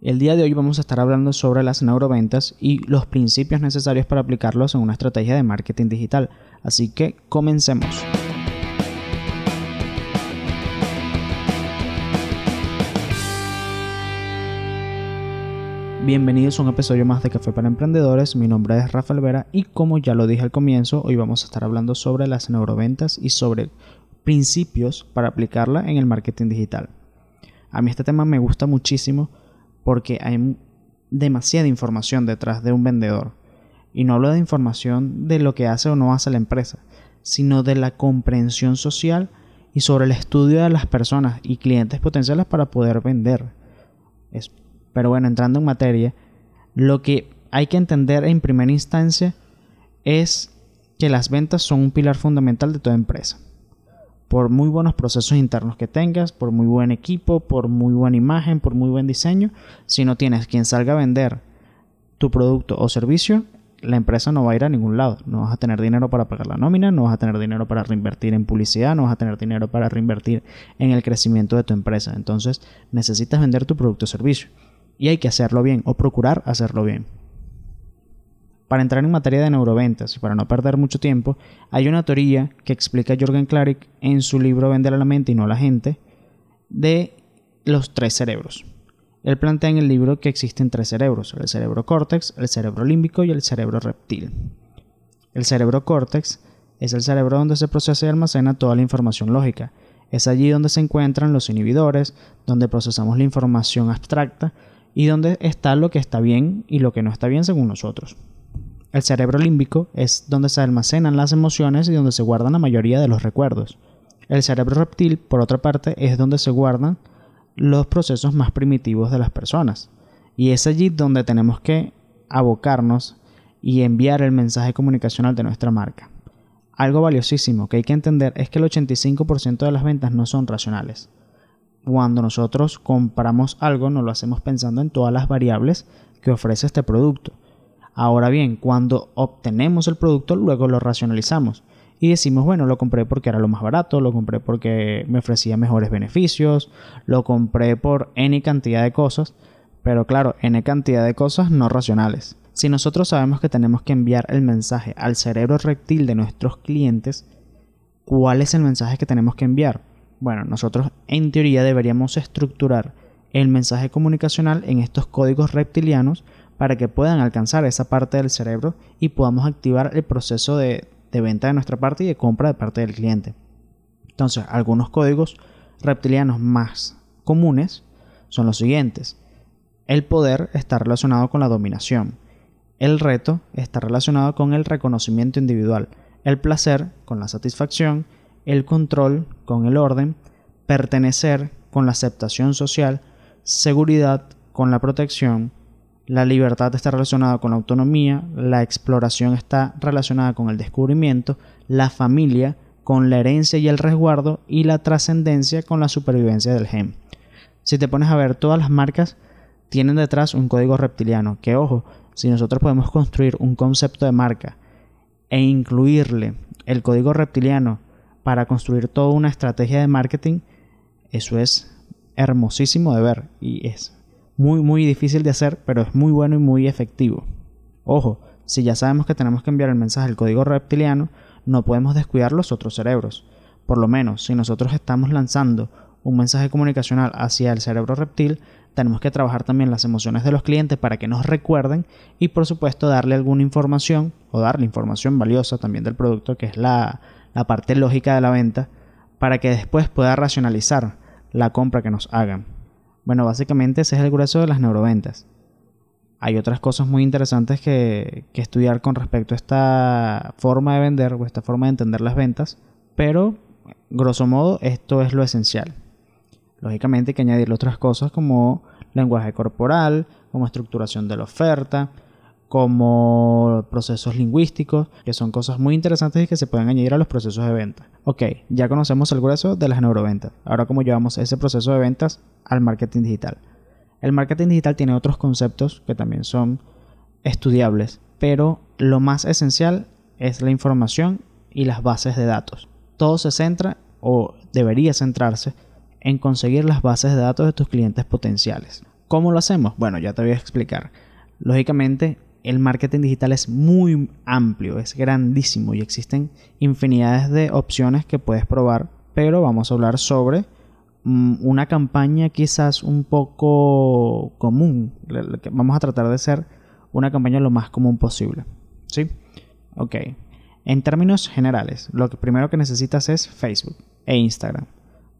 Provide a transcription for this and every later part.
El día de hoy vamos a estar hablando sobre las neuroventas y los principios necesarios para aplicarlos en una estrategia de marketing digital. Así que comencemos. Bienvenidos a un episodio más de Café para Emprendedores. Mi nombre es Rafael Vera y como ya lo dije al comienzo, hoy vamos a estar hablando sobre las neuroventas y sobre principios para aplicarla en el marketing digital. A mí este tema me gusta muchísimo porque hay demasiada información detrás de un vendedor. Y no hablo de información de lo que hace o no hace la empresa, sino de la comprensión social y sobre el estudio de las personas y clientes potenciales para poder vender. pero bueno, entrando en materia, lo que hay que entender en primera instancia es que las ventas son un pilar fundamental de toda empresa por muy buenos procesos internos que tengas, por muy buen equipo, por muy buena imagen, por muy buen diseño, si no tienes quien salga a vender tu producto o servicio, la empresa no va a ir a ningún lado. No vas a tener dinero para pagar la nómina, no vas a tener dinero para reinvertir en publicidad, no vas a tener dinero para reinvertir en el crecimiento de tu empresa. Entonces necesitas vender tu producto o servicio. Y hay que hacerlo bien o procurar hacerlo bien. Para entrar en materia de neuroventas y para no perder mucho tiempo, hay una teoría que explica Jorgen Klarik en su libro Vender a la mente y no a la gente de los tres cerebros. Él plantea en el libro que existen tres cerebros, el cerebro córtex, el cerebro límbico y el cerebro reptil. El cerebro córtex es el cerebro donde se procesa y almacena toda la información lógica. Es allí donde se encuentran los inhibidores, donde procesamos la información abstracta y donde está lo que está bien y lo que no está bien según nosotros. El cerebro límbico es donde se almacenan las emociones y donde se guardan la mayoría de los recuerdos. El cerebro reptil, por otra parte, es donde se guardan los procesos más primitivos de las personas. Y es allí donde tenemos que abocarnos y enviar el mensaje comunicacional de nuestra marca. Algo valiosísimo que hay que entender es que el 85% de las ventas no son racionales. Cuando nosotros compramos algo, no lo hacemos pensando en todas las variables que ofrece este producto Ahora bien, cuando obtenemos el producto, luego lo racionalizamos y decimos, bueno, lo compré porque era lo más barato, lo compré porque me ofrecía mejores beneficios, lo compré por N cantidad de cosas, pero claro, N cantidad de cosas no racionales. Si nosotros sabemos que tenemos que enviar el mensaje al cerebro reptil de nuestros clientes, ¿cuál es el mensaje que tenemos que enviar? Bueno, nosotros en teoría deberíamos estructurar el mensaje comunicacional en estos códigos reptilianos para que puedan alcanzar esa parte del cerebro y podamos activar el proceso de, venta de nuestra parte y de compra de parte del cliente. Entonces, algunos códigos reptilianos más comunes son los siguientes. El poder está relacionado con la dominación. El reto está relacionado con el reconocimiento individual. El placer con la satisfacción. El control con el orden. Pertenecer con la aceptación social. Seguridad con la protección la libertad está relacionada con la autonomía, la exploración está relacionada con el descubrimiento, la familia con la herencia y el resguardo y la trascendencia con la supervivencia del gen. Si te pones a ver, todas las marcas tienen detrás un código reptiliano, que ojo, si nosotros podemos construir un concepto de marca e incluirle el código reptiliano para construir toda una estrategia de marketing, eso es hermosísimo de ver y es muy muy difícil de hacer, pero es muy bueno y muy efectivo. Ojo, si ya sabemos que tenemos que enviar el mensaje al código reptiliano, no podemos descuidar los otros cerebros. Por lo menos, si nosotros estamos lanzando un mensaje comunicacional hacia el cerebro reptil, tenemos que trabajar también las emociones de los clientes para que nos recuerden y por supuesto darle alguna información o darle información valiosa también del producto, que es la, la parte lógica de la venta, para que después pueda racionalizar la compra que nos hagan. Bueno, básicamente ese es el grueso de las neuroventas. Hay otras cosas muy interesantes que, estudiar con respecto a esta forma de vender o esta forma de entender las ventas, pero grosso modo esto es lo esencial. Lógicamente hay que añadirle otras cosas como lenguaje corporal, como estructuración de la oferta, como procesos lingüísticos, que son cosas muy interesantes y que se pueden añadir a los procesos de venta. Ok, ya conocemos el grueso de las neuroventas. Ahora, ¿cómo llevamos ese proceso de ventas al marketing digital? El marketing digital tiene otros conceptos que también son estudiables, pero lo más esencial es la información y las bases de datos. Todo se centra o debería centrarse en conseguir las bases de datos de tus clientes potenciales. ¿Cómo lo hacemos? Bueno, ya te voy a explicar. Lógicamente, el marketing digital es muy amplio, es grandísimo y existen infinidades de opciones que puedes probar, pero vamos a hablar sobre mm, una campaña quizás un poco común. Vamos a tratar de ser una campaña lo más común posible. ¿Sí? Ok. En términos generales, lo que primero que necesitas es Facebook e Instagram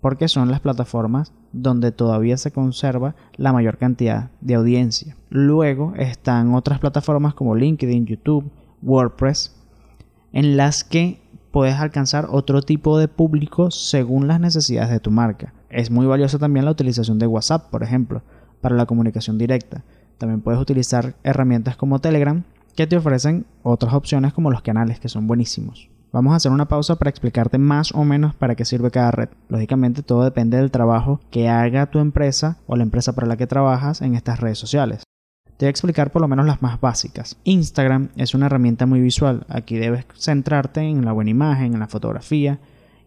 porque son las plataformas donde todavía se conserva la mayor cantidad de audiencia. Luego están otras plataformas como LinkedIn, YouTube, WordPress, en las que puedes alcanzar otro tipo de público según las necesidades de tu marca. Es muy valiosa también la utilización de WhatsApp, por ejemplo, para la comunicación directa. También puedes utilizar herramientas como Telegram que te ofrecen otras opciones como los canales que son buenísimos. Vamos a hacer una pausa para explicarte más o menos para qué sirve cada red. Lógicamente todo depende del trabajo que haga tu empresa o la empresa para la que trabajas en estas redes sociales. Te voy a explicar por lo menos las más básicas. Instagram es una herramienta muy visual. Aquí debes centrarte en la buena imagen, en la fotografía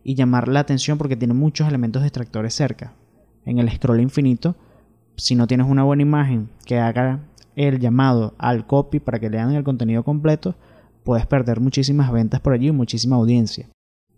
y llamar la atención porque tiene muchos elementos distractores cerca. En el scroll infinito, si no tienes una buena imagen que haga el llamado al copy para que lean el contenido completo, puedes perder muchísimas ventas por allí y muchísima audiencia.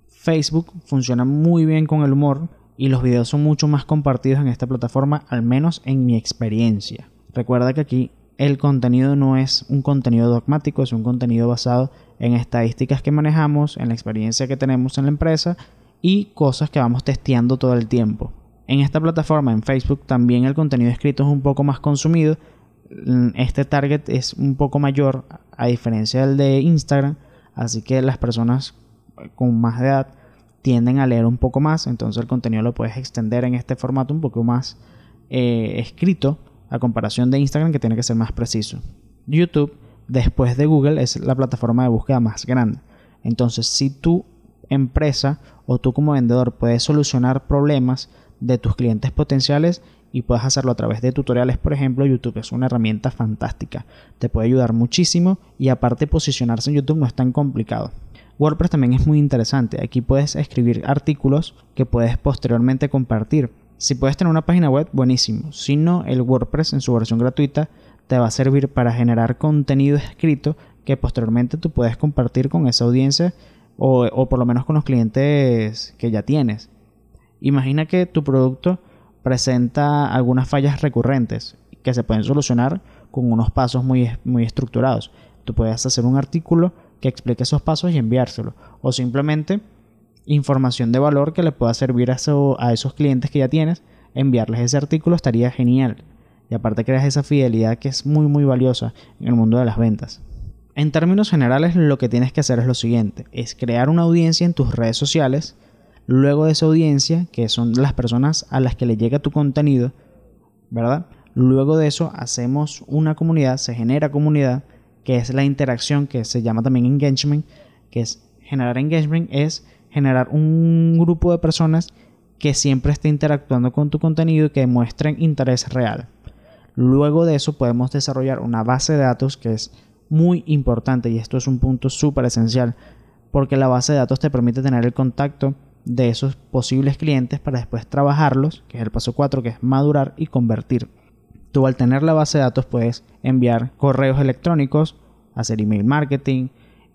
Facebook funciona muy bien con el humor y los videos son mucho más compartidos en esta plataforma, al menos en mi experiencia. Recuerda que aquí el contenido no es un contenido dogmático, es un contenido basado en estadísticas que manejamos, en la experiencia que tenemos en la empresa y cosas que vamos testeando todo el tiempo. En esta plataforma, en Facebook, también el contenido escrito es un poco más consumido. Este target es un poco mayor a diferencia del de Instagram, así que las personas con más edad tienden a leer un poco más, entonces el contenido lo puedes extender en este formato un poco más eh, escrito a comparación de Instagram que tiene que ser más preciso. YouTube, después de Google, es la plataforma de búsqueda más grande. Entonces, si tu empresa o tú como vendedor puedes solucionar problemas de tus clientes potenciales y puedes hacerlo a través de tutoriales, por ejemplo, YouTube es una herramienta fantástica. Te puede ayudar muchísimo y aparte posicionarse en YouTube no es tan complicado. WordPress también es muy interesante. Aquí puedes escribir artículos que puedes posteriormente compartir. Si puedes tener una página web, buenísimo. Si no, el WordPress en su versión gratuita te va a servir para generar contenido escrito que posteriormente tú puedes compartir con esa audiencia o, o por lo menos con los clientes que ya tienes. Imagina que tu producto presenta algunas fallas recurrentes que se pueden solucionar con unos pasos muy, muy estructurados. Tú puedes hacer un artículo que explique esos pasos y enviárselo. O simplemente información de valor que le pueda servir a, a esos clientes que ya tienes. Enviarles ese artículo estaría genial. Y aparte creas esa fidelidad que es muy muy valiosa en el mundo de las ventas. En términos generales lo que tienes que hacer es lo siguiente. Es crear una audiencia en tus redes sociales Luego de esa audiencia, que son las personas a las que le llega tu contenido, ¿verdad? Luego de eso hacemos una comunidad, se genera comunidad, que es la interacción que se llama también engagement, que es generar engagement, es generar un grupo de personas que siempre esté interactuando con tu contenido y que muestren interés real. Luego de eso podemos desarrollar una base de datos que es muy importante y esto es un punto súper esencial porque la base de datos te permite tener el contacto de esos posibles clientes para después trabajarlos, que es el paso 4, que es madurar y convertir. Tú al tener la base de datos puedes enviar correos electrónicos, hacer email marketing,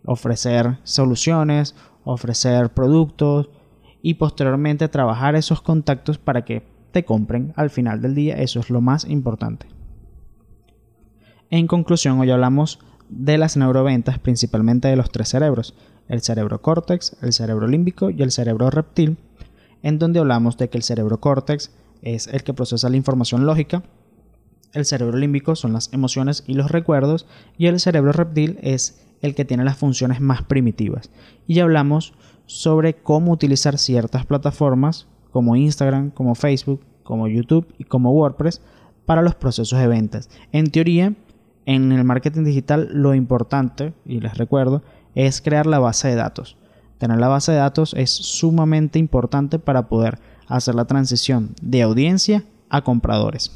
ofrecer soluciones, ofrecer productos y posteriormente trabajar esos contactos para que te compren al final del día. Eso es lo más importante. En conclusión, hoy hablamos de las neuroventas, principalmente de los tres cerebros, el cerebro córtex, el cerebro límbico y el cerebro reptil, en donde hablamos de que el cerebro córtex es el que procesa la información lógica, el cerebro límbico son las emociones y los recuerdos y el cerebro reptil es el que tiene las funciones más primitivas. Y hablamos sobre cómo utilizar ciertas plataformas como Instagram, como Facebook, como YouTube y como WordPress para los procesos de ventas. En teoría, en el marketing digital lo importante, y les recuerdo, es crear la base de datos. Tener la base de datos es sumamente importante para poder hacer la transición de audiencia a compradores.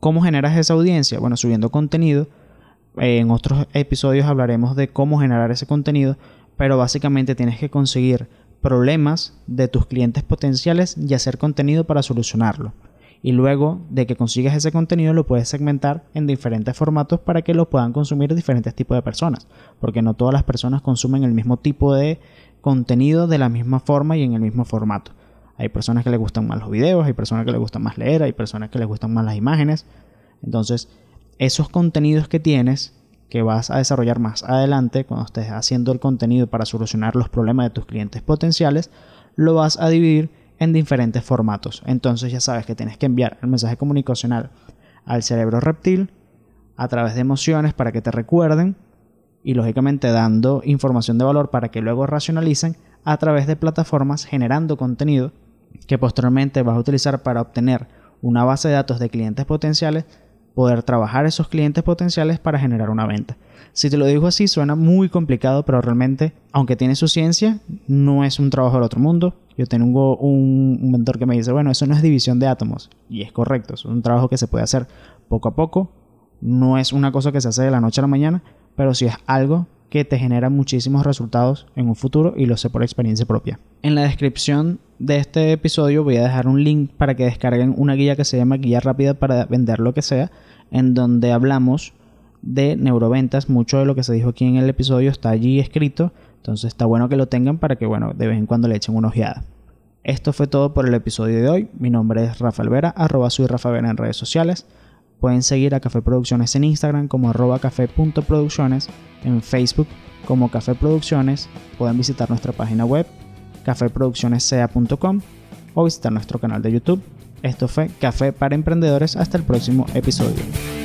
¿Cómo generas esa audiencia? Bueno, subiendo contenido. En otros episodios hablaremos de cómo generar ese contenido, pero básicamente tienes que conseguir problemas de tus clientes potenciales y hacer contenido para solucionarlo. Y luego de que consigues ese contenido lo puedes segmentar en diferentes formatos para que lo puedan consumir diferentes tipos de personas, porque no todas las personas consumen el mismo tipo de contenido de la misma forma y en el mismo formato. Hay personas que les gustan más los videos, hay personas que les gustan más leer, hay personas que les gustan más las imágenes. Entonces, esos contenidos que tienes que vas a desarrollar más adelante cuando estés haciendo el contenido para solucionar los problemas de tus clientes potenciales, lo vas a dividir en diferentes formatos. Entonces ya sabes que tienes que enviar el mensaje comunicacional al cerebro reptil a través de emociones para que te recuerden y lógicamente dando información de valor para que luego racionalicen a través de plataformas generando contenido que posteriormente vas a utilizar para obtener una base de datos de clientes potenciales poder trabajar esos clientes potenciales para generar una venta. Si te lo digo así, suena muy complicado, pero realmente, aunque tiene su ciencia, no es un trabajo del otro mundo. Yo tengo un, mentor que me dice, bueno, eso no es división de átomos. Y es correcto, es un trabajo que se puede hacer poco a poco. No es una cosa que se hace de la noche a la mañana, pero sí es algo que te genera muchísimos resultados en un futuro y lo sé por experiencia propia. En la descripción de este episodio voy a dejar un link para que descarguen una guía que se llama Guía Rápida para Vender lo que sea, en donde hablamos de neuroventas. Mucho de lo que se dijo aquí en el episodio está allí escrito, entonces está bueno que lo tengan para que, bueno, de vez en cuando le echen una ojeada. Esto fue todo por el episodio de hoy. Mi nombre es Rafael Vera, arroba soy Rafa Vera en redes sociales. Pueden seguir a Café Producciones en Instagram como arroba café.producciones, en Facebook como Café Producciones. Pueden visitar nuestra página web cafeproduccionessea.com o visitar nuestro canal de YouTube. Esto fue Café para Emprendedores. Hasta el próximo episodio.